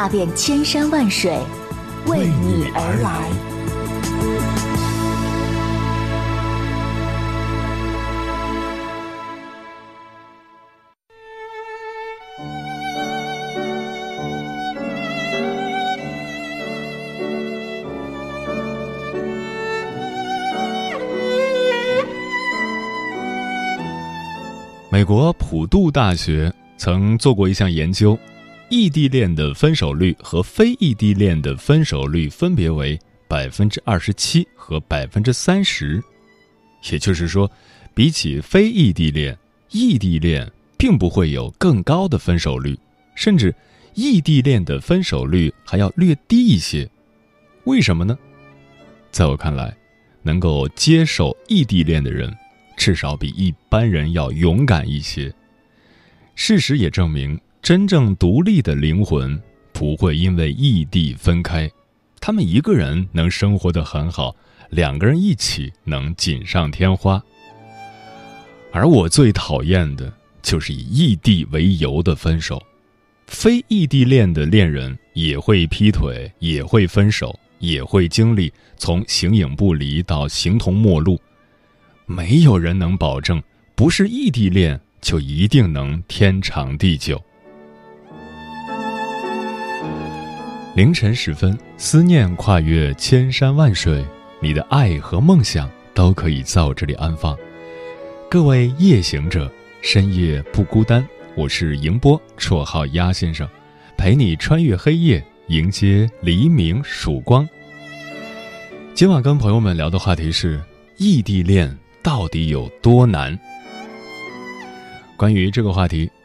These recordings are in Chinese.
踏遍千山万水，为你而来。美国普渡大学曾做过一项研究，异地恋的分手率和非异地恋的分手率分别为百分之二十七和百分之三十。也就是说，比起非异地恋，异地恋并不会有更高的分手率，甚至异地恋的分手率还要略低一些。为什么呢？在我看来，能够接受异地恋的人。至少比一般人要勇敢一些。事实也证明，真正独立的灵魂不会因为异地分开，他们一个人能生活的很好，两个人一起能锦上添花。而我最讨厌的就是以异地为由的分手。非异地恋的恋人也会劈腿，也会分手，也会经历从形影不离到形同陌路。没有人能保证，不是异地恋就一定能天长地久。凌晨时分，思念跨越千山万水，你的爱和梦想都可以在我这里安放。各位夜行者，深夜不孤单，我是迎波，绰号鸭先生，陪你穿越黑夜，迎接黎明曙光。今晚跟朋友们聊的话题是异地恋。到底有多难？关于这个话题，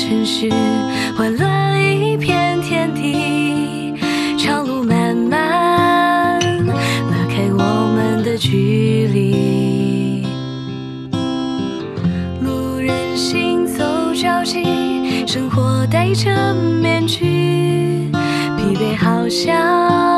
城市，混乱一片天地，长路漫漫，拉开我们的距离。路人行走着急，生活戴着面具，疲惫好像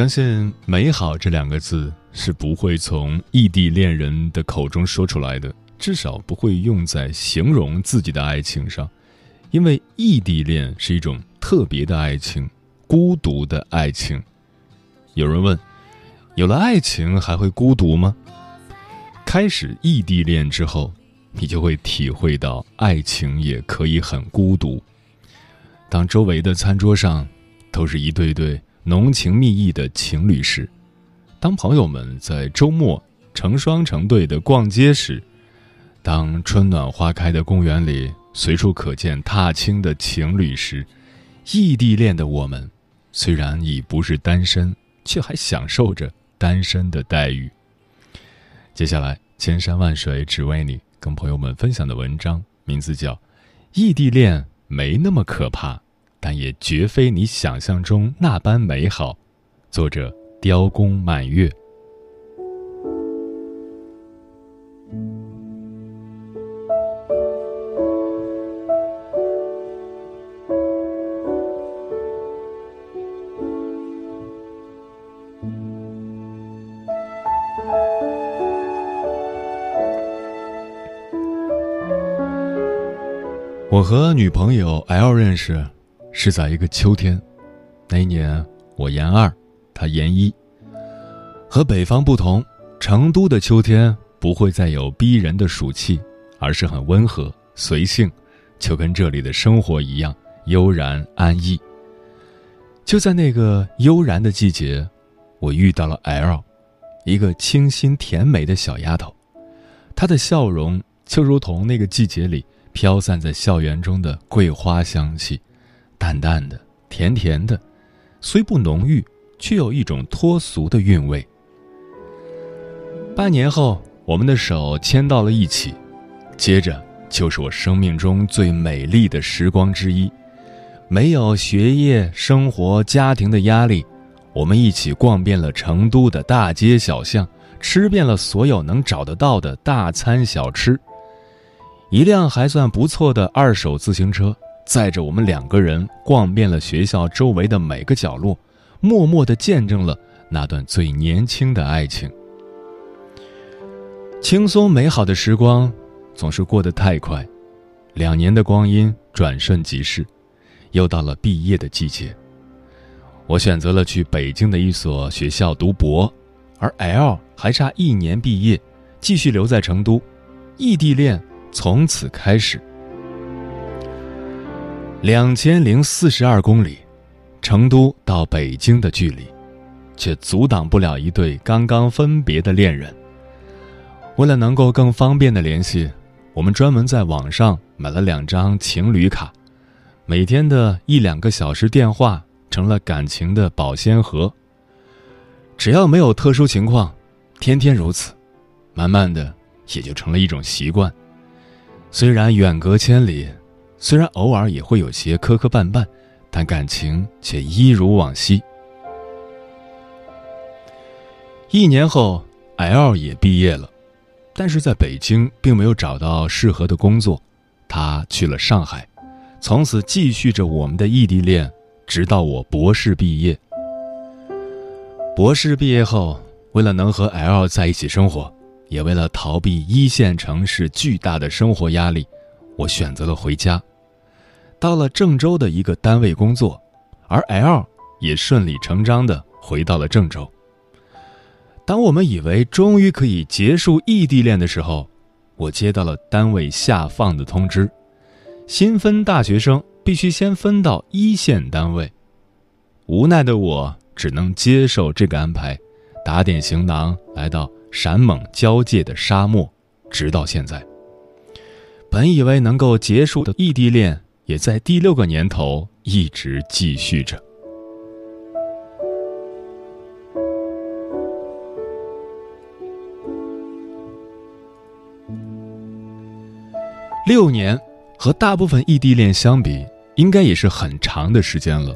相信“美好”这两个字是不会从异地恋人的口中说出来的，至少不会用在形容自己的爱情上，因为异地恋是一种特别的爱情，孤独的爱情。有人问：有了爱情还会孤独吗？开始异地恋之后，你就会体会到爱情也可以很孤独。当周围的餐桌上都是一对对浓情蜜意的情侣时，当朋友们在周末成双成对的逛街时，当春暖花开的公园里随处可见踏青的情侣时，异地恋的我们虽然已不是单身，却还享受着单身的待遇。接下来，千山万水只为你，跟朋友们分享的文章名字叫《异地恋没那么可怕，但也绝非你想象中那般美好》，作者雕工满月。我和女朋友 L 认识，是在一个秋天。那一年我研二，他研一。和北方不同，成都的秋天不会再有逼人的暑气，而是很温和随性，就跟这里的生活一样悠然安逸。就在那个悠然的季节，我遇到了 L，一个清新甜美的小丫头，她的笑容就如同那个季节里。飘散在校园中的桂花香气，淡淡的、甜甜的，虽不浓郁，却有一种脱俗的韵味。半年后，我们的手牵到了一起，接着就是我生命中最美丽的时光之一。没有学业、生活、家庭的压力，我们一起逛遍了成都的大街小巷，吃遍了所有能找得到的大餐小吃。一辆还算不错的二手自行车载着我们两个人逛遍了学校周围的每个角落，默默地见证了那段最年轻的爱情。轻松美好的时光总是过得太快，两年的光阴转瞬即逝，又到了毕业的季节。我选择了去北京的一所学校读博，而 L 还差一年毕业，继续留在成都，异地恋。从此开始，两千零四十二公里，成都到北京的距离，却阻挡不了一对刚刚分别的恋人。为了能够更方便的联系，我们专门在网上买了两张情侣卡，每天的一两个小时电话成了感情的保鲜盒。只要没有特殊情况，天天如此，慢慢的也就成了一种习惯。虽然远隔千里，虽然偶尔也会有些磕磕绊绊，但感情却一如往昔。一年后，L 也毕业了，但是在北京并没有找到适合的工作，他去了上海，从此继续着我们的异地恋，直到我博士毕业。博士毕业后，为了能和 L 在一起生活。也为了逃避一线城市巨大的生活压力，我选择了回家，到了郑州的一个单位工作，而 L 也顺理成章的回到了郑州。当我们以为终于可以结束异地恋的时候，我接到了单位下放的通知，新分大学生必须先分到一线单位。无奈的我只能接受这个安排，打点行囊来到。陕蒙交界的沙漠，直到现在。本以为能够结束的异地恋，也在第六个年头一直继续着。六年和大部分异地恋相比，应该也是很长的时间了，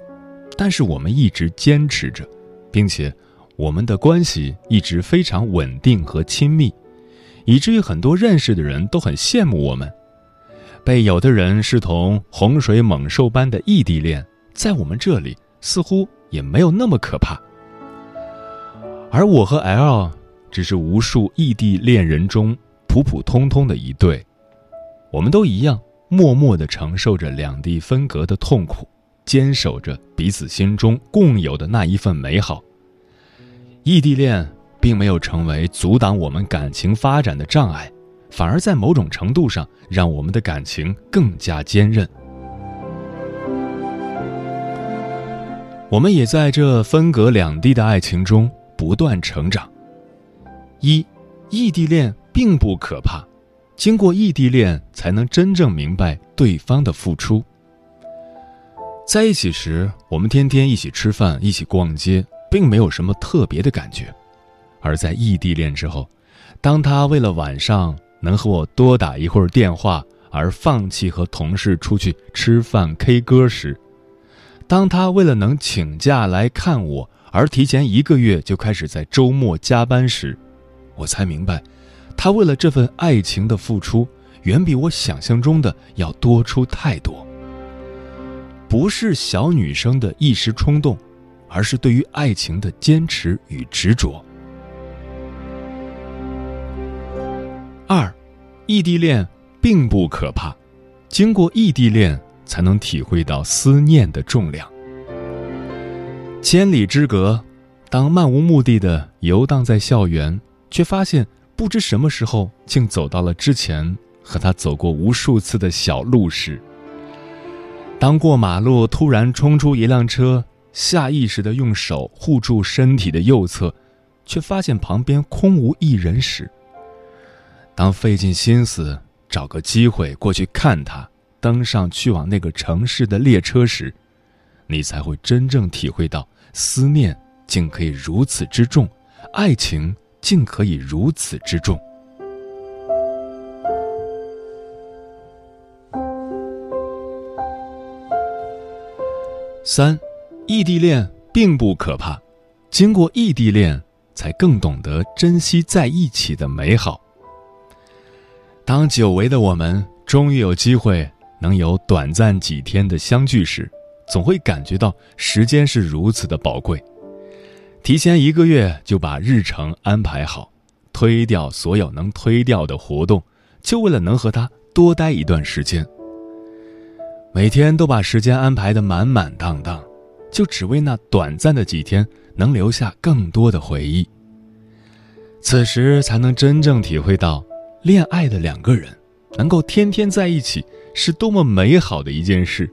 但是我们一直坚持着，并且。我们的关系一直非常稳定和亲密，以至于很多认识的人都很羡慕我们。被有的人视同洪水猛兽般的异地恋，在我们这里似乎也没有那么可怕。而我和 L 只是无数异地恋人中普普通通的一对，我们都一样，默默地承受着两地分隔的痛苦，坚守着彼此心中共有的那一份美好。异地恋并没有成为阻挡我们感情发展的障碍，反而在某种程度上让我们的感情更加坚韧。我们也在这分隔两地的爱情中不断成长。一，异地恋并不可怕，经过异地恋才能真正明白对方的付出。在一起时，我们天天一起吃饭、一起逛街，并没有什么特别的感觉；而在异地恋之后，当他为了晚上能和我多打一会儿电话而放弃和同事出去吃饭、K 歌时，当他为了能请假来看我而提前一个月就开始在周末加班时，我才明白，他为了这份爱情的付出远比我想象中的要多出太多。不是小女生的一时冲动，而是对于爱情的坚持与执着。二，异地恋并不可怕，经过异地恋。才能体会到思念的重量。千里之隔，当漫无目的的游荡在校园，却发现不知什么时候竟走到了之前和他走过无数次的小路时；当过马路突然冲出一辆车，下意识的用手护住身体的右侧，却发现旁边空无一人时；当费尽心思找个机会过去看他。登上去往那个城市的列车时，你才会真正体会到思念竟可以如此之重，爱情竟可以如此之重。三，异地恋并不可怕，经过异地恋，才更懂得珍惜在一起的美好。当久违的我们终于有机会。能有短暂几天的相聚时，总会感觉到时间是如此的宝贵。提前一个月就把日程安排好，推掉所有能推掉的活动，就为了能和他多待一段时间。每天都把时间安排的满满当当，就只为那短暂的几天能留下更多的回忆。此时才能真正体会到，恋爱的两个人能够天天在一起。是多么美好的一件事！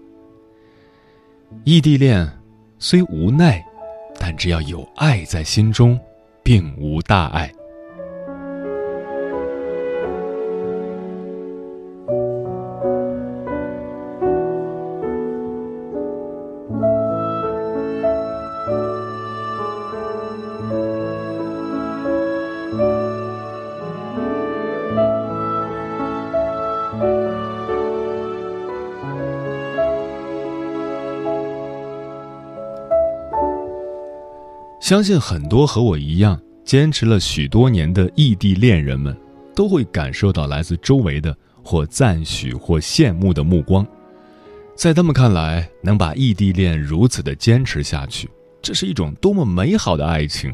异地恋虽无奈，但只要有爱在心中，并无大碍。相信很多和我一样坚持了许多年的异地恋人们，都会感受到来自周围的或赞许或羡慕的目光。在他们看来，能把异地恋如此的坚持下去，这是一种多么美好的爱情！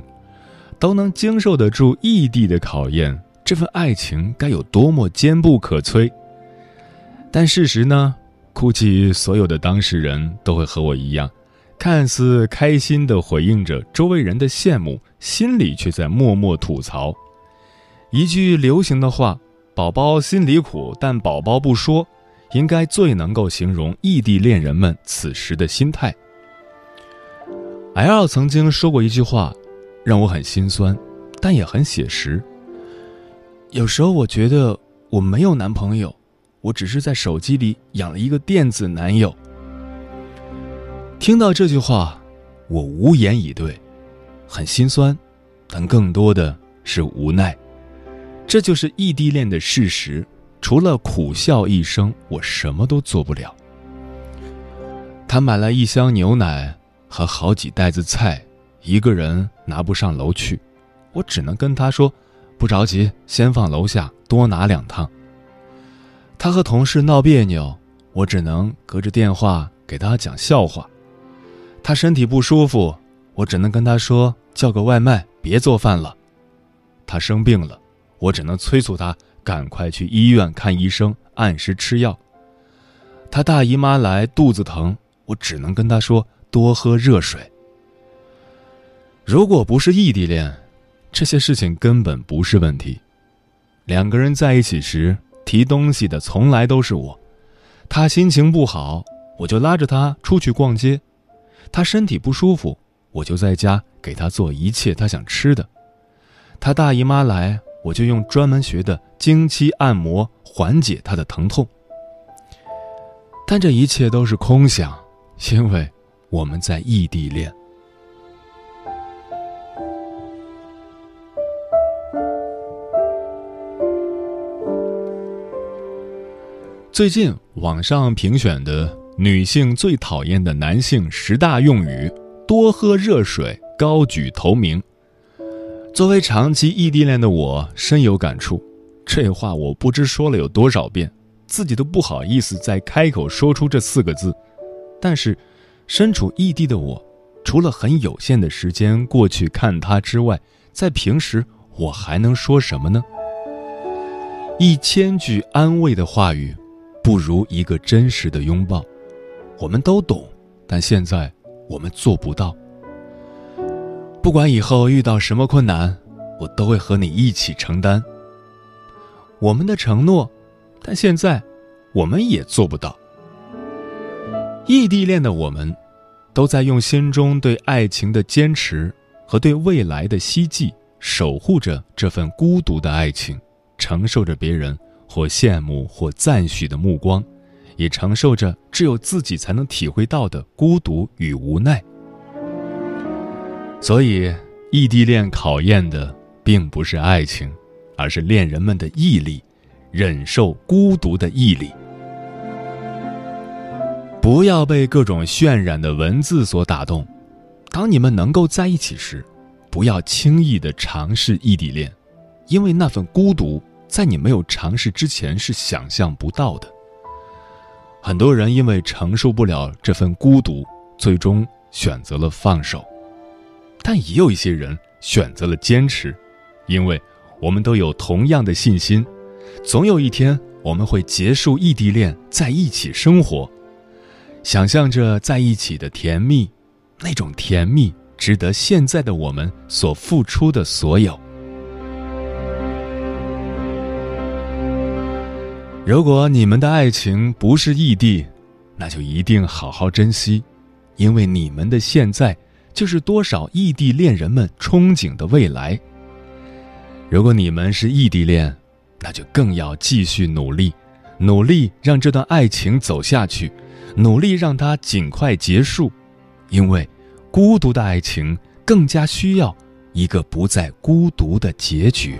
都能经受得住异地的考验，这份爱情该有多么坚不可摧！但事实呢？估计所有的当事人都会和我一样。看似开心地回应着周围人的羡慕，心里却在默默吐槽。一句流行的话：“宝宝心里苦，但宝宝不说”，应该最能够形容异地恋人们此时的心态。L 曾经说过一句话，让我很心酸，但也很写实。有时候我觉得我没有男朋友，我只是在手机里养了一个电子男友。听到这句话，我无言以对，很心酸，但更多的是无奈。这就是异地恋的事实，除了苦笑一声，我什么都做不了。他买了一箱牛奶和好几袋子菜，一个人拿不上楼去，我只能跟他说：“不着急，先放楼下，多拿两趟。”他和同事闹别扭，我只能隔着电话给他讲笑话。他身体不舒服，我只能跟他说叫个外卖，别做饭了。他生病了，我只能催促他赶快去医院看医生，按时吃药。他大姨妈来肚子疼，我只能跟他说多喝热水。如果不是异地恋，这些事情根本不是问题。两个人在一起时，提东西的从来都是我。他心情不好，我就拉着他出去逛街；他身体不舒服，我就在家给他做一切他想吃的。他大姨妈来，我就用专门学的经期按摩缓解他的疼痛。但这一切都是空想，因为我们在异地恋。最近网上评选的女性最讨厌的男性十大用语，多喝热水高举头名。作为长期异地恋的我，深有感触。这话我不知说了有多少遍，自己都不好意思再开口说出这四个字。但是，身处异地的我，除了很有限的时间过去看他之外，在平时我还能说什么呢？一千句安慰的话语。不如一个真实的拥抱，我们都懂，但现在我们做不到。不管以后遇到什么困难，我都会和你一起承担。我们的承诺，但现在我们也做不到。异地恋的我们，都在用心中对爱情的坚持和对未来的希冀，守护着这份孤独的爱情，承受着别人。或羡慕或赞许的目光，也承受着只有自己才能体会到的孤独与无奈。所以，异地恋考验的并不是爱情，而是恋人们的毅力，忍受孤独的毅力。不要被各种渲染的文字所打动。当你们能够在一起时，不要轻易的尝试异地恋，因为那份孤独。在你没有尝试之前是想象不到的。很多人因为承受不了这份孤独，最终选择了放手，但也有一些人选择了坚持，因为我们都有同样的信心，总有一天我们会结束异地恋，在一起生活，想象着在一起的甜蜜，那种甜蜜值得现在的我们所付出的所有。如果你们的爱情不是异地，那就一定好好珍惜，因为你们的现在就是多少异地恋人们憧憬的未来。如果你们是异地恋，那就更要继续努力，努力让这段爱情走下去，努力让它尽快结束，因为孤独的爱情更加需要一个不再孤独的结局。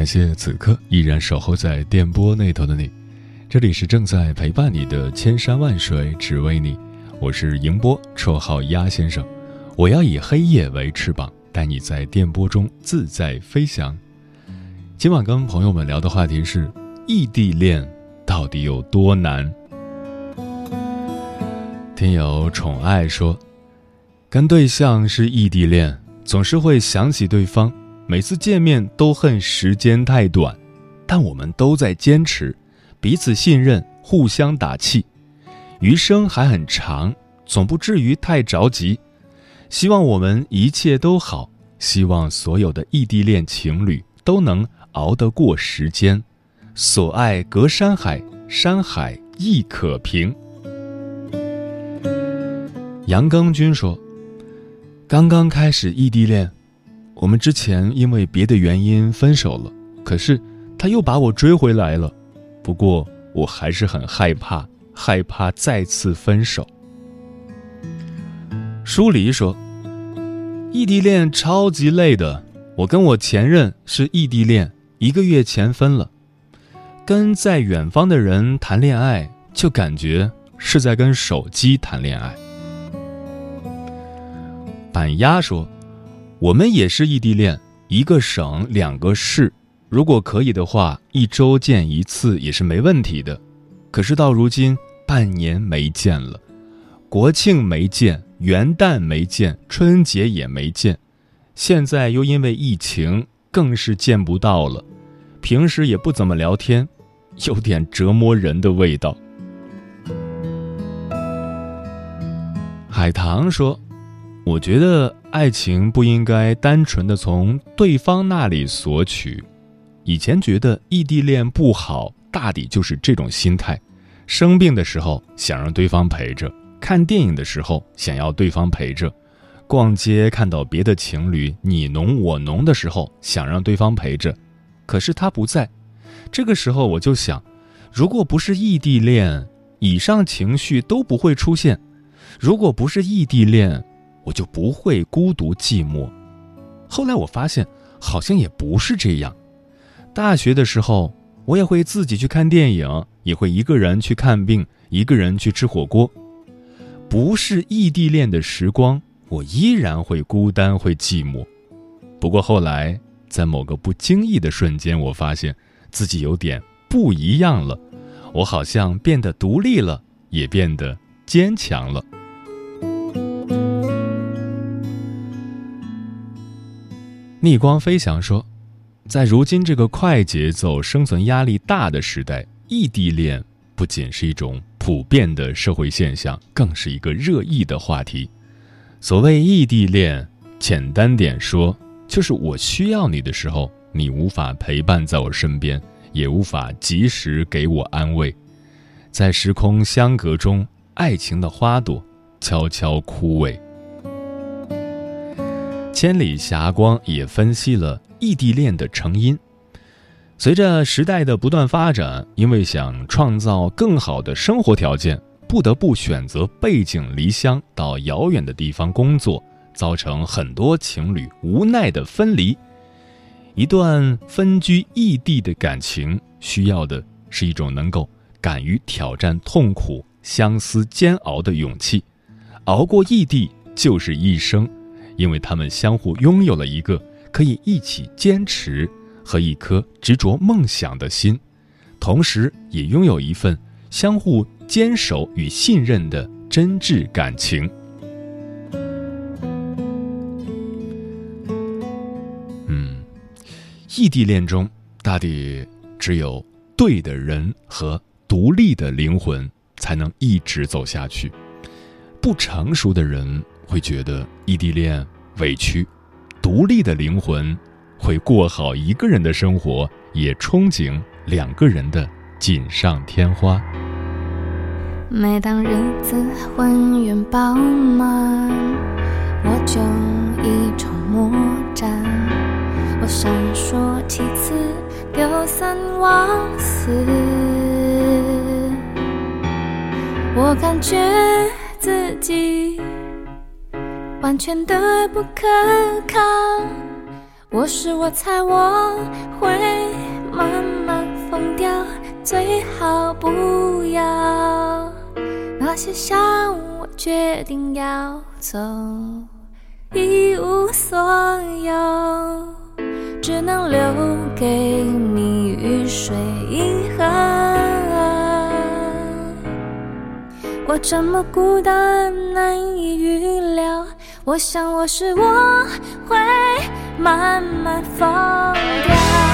感谢此刻依然守候在电波那头的你，这里是正在陪伴你的千山万水只为你，我是迎波，绰号鸭先生，我要以黑夜为翅膀，带你在电波中自在飞翔。今晚跟朋友们聊的话题是异地恋到底有多难？听友宠爱说，跟对象是异地恋，总是会想起对方。每次见面都恨时间太短，但我们都在坚持，彼此信任，互相打气。余生还很长，总不至于太着急。希望我们一切都好，希望所有的异地恋情侣都能熬得过时间。所爱隔山海，山海亦可平。杨庚军说：“刚刚开始异地恋。”我们之前因为别的原因分手了，可是他又把我追回来了。不过我还是很害怕，害怕再次分手。舒黎说：“异地恋超级累的，我跟我前任是异地恋，一个月前分了。跟在远方的人谈恋爱，就感觉是在跟手机谈恋爱。”板鸭说：“我们也是异地恋，一个省两个市，如果可以的话，一周见一次也是没问题的。可是到如今，半年没见了，国庆没见，元旦没见，春节也没见，现在又因为疫情，更是见不到了。平时也不怎么聊天，有点折磨人的味道。”海棠说。我觉得爱情不应该单纯的从对方那里索取。以前觉得异地恋不好，大抵就是这种心态：生病的时候想让对方陪着，看电影的时候想要对方陪着，逛街看到别的情侣你侬我侬的时候想让对方陪着，可是他不在。这个时候我就想，如果不是异地恋，以上情绪都不会出现；如果不是异地恋，我就不会孤独寂寞。后来我发现，好像也不是这样。大学的时候，我也会自己去看电影，也会一个人去看病，一个人去吃火锅。不是异地恋的时光，我依然会孤单，会寂寞。不过后来，在某个不经意的瞬间，我发现自己有点不一样了。我好像变得独立了，也变得坚强了。逆光飞翔说，在如今这个快节奏、生存压力大的时代，异地恋不仅是一种普遍的社会现象，更是一个热议的话题。所谓异地恋，简单点说，就是我需要你的时候，你无法陪伴在我身边，也无法及时给我安慰，在时空相隔中，爱情的花朵悄悄枯萎。千里霞光也分析了异地恋的成因。随着时代的不断发展，因为想创造更好的生活条件，不得不选择背井离乡到遥远的地方工作，造成很多情侣无奈的分离。一段分居异地的感情，需要的是一种能够敢于挑战痛苦、相思煎熬的勇气。熬过异地，就是一生。因为他们相互拥有了一个可以一起坚持和一颗执着梦想的心，同时也拥有一份相互坚守与信任的真挚感情。嗯，异地恋中，大抵只有对的人和独立的灵魂才能一直走下去。不成熟的人。会觉得异地恋委屈，独立的灵魂会过好一个人的生活，也憧憬两个人的锦上添花。每当日子浑圆饱满，我就一筹莫展。我闪烁其词，丢三忘四，我感觉自己。完全的不可靠，我是我猜我会慢慢疯掉，最好不要。那些伤我决定要走，一无所有，只能留给你雨水银河。我这么孤单，难以预料。我想，我是我会慢慢放掉。